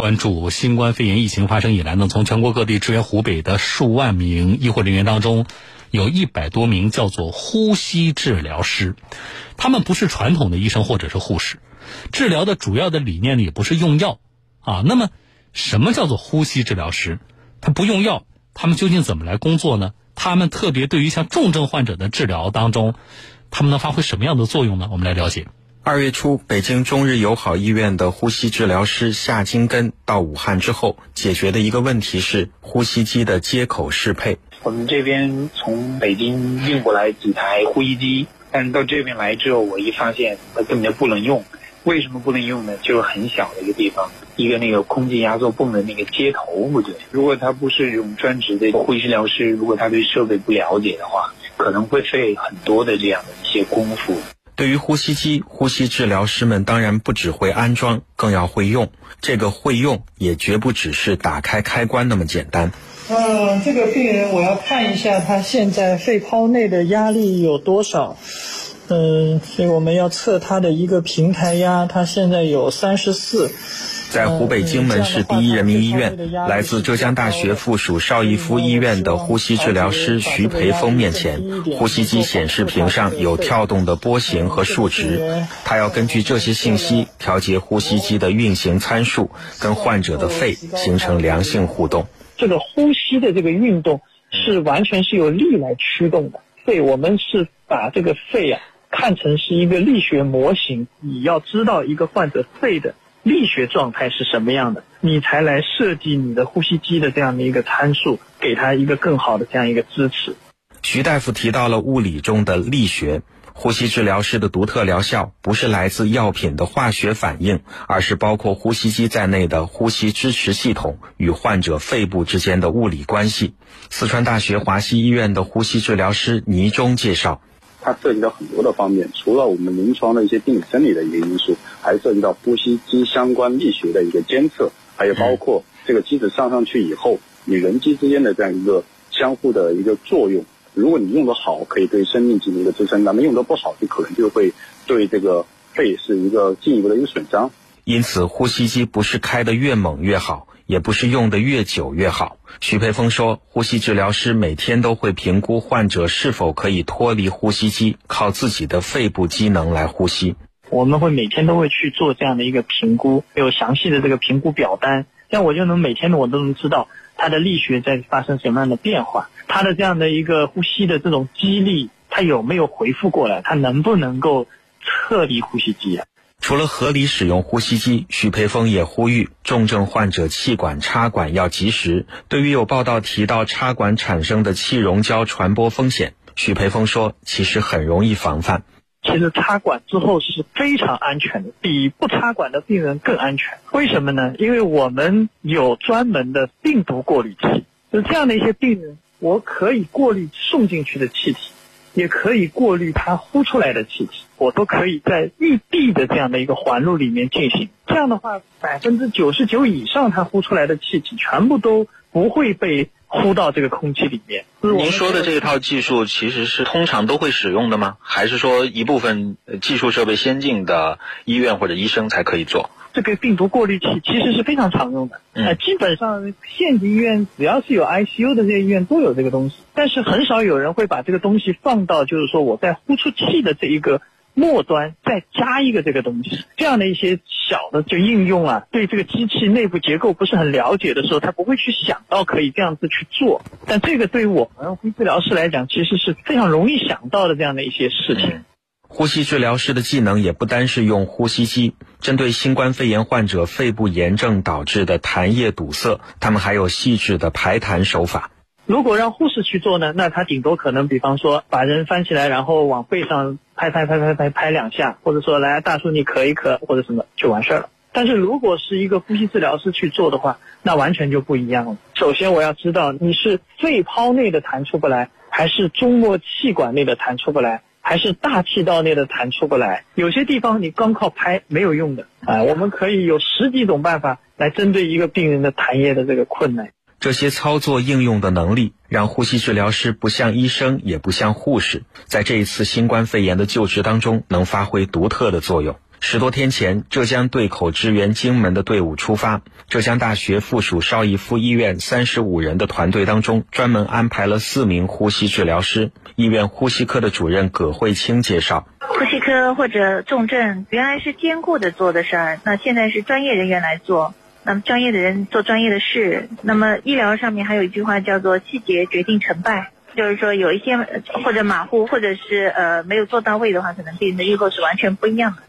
关注新冠肺炎疫情发生以来呢，从全国各地支援湖北的数万名医护人员当中，有一百多名叫做呼吸治疗师，他们不是传统的医生或者是护士，治疗的主要的理念呢也不是用药啊。那么，什么叫做呼吸治疗师？他不用药，他们究竟怎么来工作呢？他们特别对于像重症患者的治疗当中，他们能发挥什么样的作用呢？我们来了解。二月初，北京中日友好医院的呼吸治疗师夏金根到武汉之后，解决的一个问题是呼吸机的接口适配。我们这边从北京运过来几台呼吸机，但是到这边来之后，我一发现它根本就不能用。为什么不能用呢？就是很小的一个地方，一个那个空气压缩泵的那个接头不对。如果他不是用专职的呼吸治疗师，如果他对设备不了解的话，可能会费很多的这样的一些功夫。对于呼吸机，呼吸治疗师们当然不只会安装，更要会用。这个会用也绝不只是打开开关那么简单。嗯，这个病人我要看一下他现在肺泡内的压力有多少。嗯，所以我们要测它的一个平台压，它现在有三十四。在湖北荆门市第一人民医院，来自浙江大学附属邵逸夫医院的呼吸治疗师徐培峰面前，呼吸机显示屏上有跳动的波形和数值，他要根据这些信息调节呼吸机的运行参数，跟患者的肺形成良性互动。这个呼吸的这个运动是完全是由力来驱动的，肺我们是把这个肺啊看成是一个力学模型，你要知道一个患者肺的。力学状态是什么样的，你才来设计你的呼吸机的这样的一个参数，给他一个更好的这样一个支持。徐大夫提到了物理中的力学，呼吸治疗师的独特疗效不是来自药品的化学反应，而是包括呼吸机在内的呼吸支持系统与患者肺部之间的物理关系。四川大学华西医院的呼吸治疗师倪忠介绍。它涉及到很多的方面，除了我们临床的一些病理生理的一个因素，还涉及到呼吸机相关力学的一个监测，还有包括这个机子上上去以后，你人机之间的这样一个相互的一个作用。如果你用得好，可以对生命进行一个支撑；，那么用得不好，就可能就会对这个肺是一个进一步的一个损伤。因此，呼吸机不是开得越猛越好。也不是用的越久越好。徐培峰说，呼吸治疗师每天都会评估患者是否可以脱离呼吸机，靠自己的肺部机能来呼吸。我们会每天都会去做这样的一个评估，有详细的这个评估表单，这样我就能每天我都能知道他的力学在发生什么样的变化，他的这样的一个呼吸的这种肌力，他有没有恢复过来，他能不能够撤离呼吸机。除了合理使用呼吸机，许培峰也呼吁重症患者气管插管要及时。对于有报道提到插管产生的气溶胶传播风险，许培峰说，其实很容易防范。其实插管之后是非常安全的，比不插管的病人更安全。为什么呢？因为我们有专门的病毒过滤器，就这样的一些病人，我可以过滤送进去的气体。也可以过滤它呼出来的气体，我都可以在预闭的这样的一个环路里面进行。这样的话，百分之九十九以上它呼出来的气体全部都不会被呼到这个空气里面。您说的这一套技术其实是通常都会使用的吗？还是说一部分技术设备先进的医院或者医生才可以做？这个病毒过滤器其实是非常常用的，呃，基本上县级医院只要是有 ICU 的这些医院都有这个东西，但是很少有人会把这个东西放到就是说我在呼出气的这一个末端再加一个这个东西，这样的一些小的就应用啊，对这个机器内部结构不是很了解的时候，他不会去想到可以这样子去做，但这个对于我们呼吸治疗师来讲，其实是非常容易想到的这样的一些事情。呼吸治疗师的技能也不单是用呼吸机。针对新冠肺炎患者肺部炎症导致的痰液堵塞，他们还有细致的排痰手法。如果让护士去做呢，那他顶多可能，比方说把人翻起来，然后往背上拍拍拍拍拍拍两下，或者说来大叔你咳一咳或者什么就完事儿了。但是如果是一个呼吸治疗师去做的话，那完全就不一样了。首先我要知道你是肺泡内的痰出不来，还是中末气管内的痰出不来。还是大气道内的痰出不来，有些地方你光靠拍没有用的啊。我们可以有十几种办法来针对一个病人的痰液的这个困难。这些操作应用的能力，让呼吸治疗师不像医生，也不像护士，在这一次新冠肺炎的救治当中，能发挥独特的作用。十多天前，浙江对口支援荆门的队伍出发。浙江大学附属邵逸夫医院三十五人的团队当中，专门安排了四名呼吸治疗师。医院呼吸科的主任葛慧清介绍：呼吸科或者重症原来是兼顾的做的事儿，那现在是专业人员来做。那么专业的人做专业的事。那么医疗上面还有一句话叫做“细节决定成败”，就是说有一些或者马虎，或者是呃没有做到位的话，可能病人的预后是完全不一样的。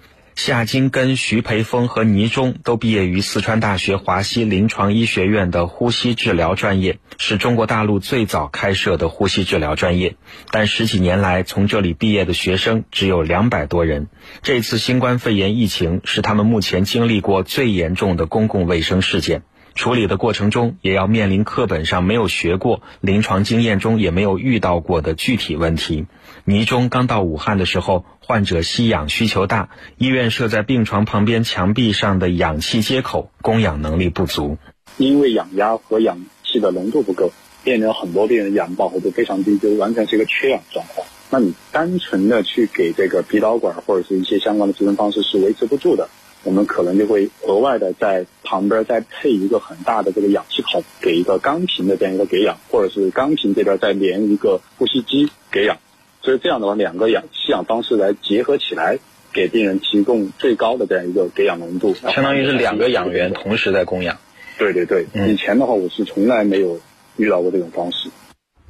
夏金根、徐培峰和倪忠都毕业于四川大学华西临床医学院的呼吸治疗专业，是中国大陆最早开设的呼吸治疗专业。但十几年来，从这里毕业的学生只有两百多人。这次新冠肺炎疫情是他们目前经历过最严重的公共卫生事件。处理的过程中，也要面临课本上没有学过、临床经验中也没有遇到过的具体问题。倪中刚到武汉的时候，患者吸氧需求大，医院设在病床旁边墙壁上的氧气接口供氧能力不足，因为氧压和氧气的浓度不够，病人很多病人氧饱和度非常低，就完全是一个缺氧状况。那你单纯的去给这个鼻导管或者是一些相关的支撑方式是维持不住的。我们可能就会额外的在旁边再配一个很大的这个氧气孔，给一个钢瓶的这样一个给氧，或者是钢瓶这边再连一个呼吸机给氧。所以这样的话，两个氧吸氧方式来结合起来，给病人提供最高的这样一个给氧浓度，相当于是两个氧源同时在供氧。对对对，以前的话我是从来没有遇到过这种方式。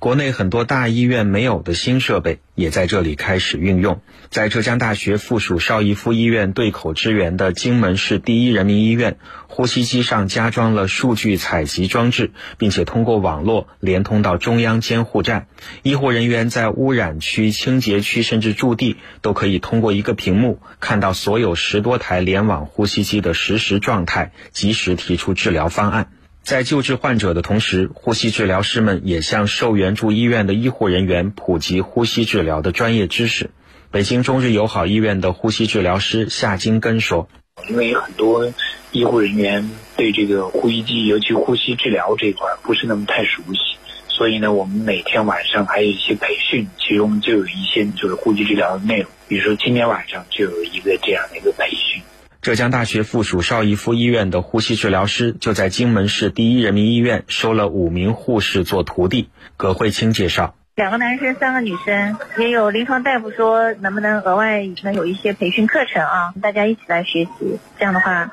国内很多大医院没有的新设备，也在这里开始运用。在浙江大学附属邵逸夫医院对口支援的荆门市第一人民医院，呼吸机上加装了数据采集装置，并且通过网络连通到中央监护站。医护人员在污染区、清洁区甚至驻地，都可以通过一个屏幕看到所有十多台联网呼吸机的实时状态，及时提出治疗方案。在救治患者的同时，呼吸治疗师们也向受援助医院的医护人员普及呼吸治疗的专业知识。北京中日友好医院的呼吸治疗师夏金根说：“因为很多医护人员对这个呼吸机，尤其呼吸治疗这块不是那么太熟悉，所以呢，我们每天晚上还有一些培训，其中就有一些就是呼吸治疗的内容。比如说今天晚上就有一个这样的一个培训。”浙江大学附属邵逸夫医院的呼吸治疗师就在荆门市第一人民医院收了五名护士做徒弟。葛慧清介绍，两个男生，三个女生，也有临床大夫说能不能额外能有一些培训课程啊，大家一起来学习，这样的话，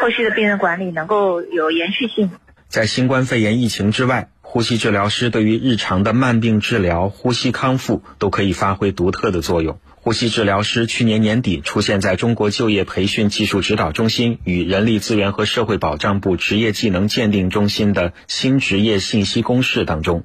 后续的病人管理能够有延续性。在新冠肺炎疫情之外，呼吸治疗师对于日常的慢病治疗、呼吸康复都可以发挥独特的作用。呼吸治疗师去年年底出现在中国就业培训技术指导中心与人力资源和社会保障部职业技能鉴定中心的新职业信息公示当中。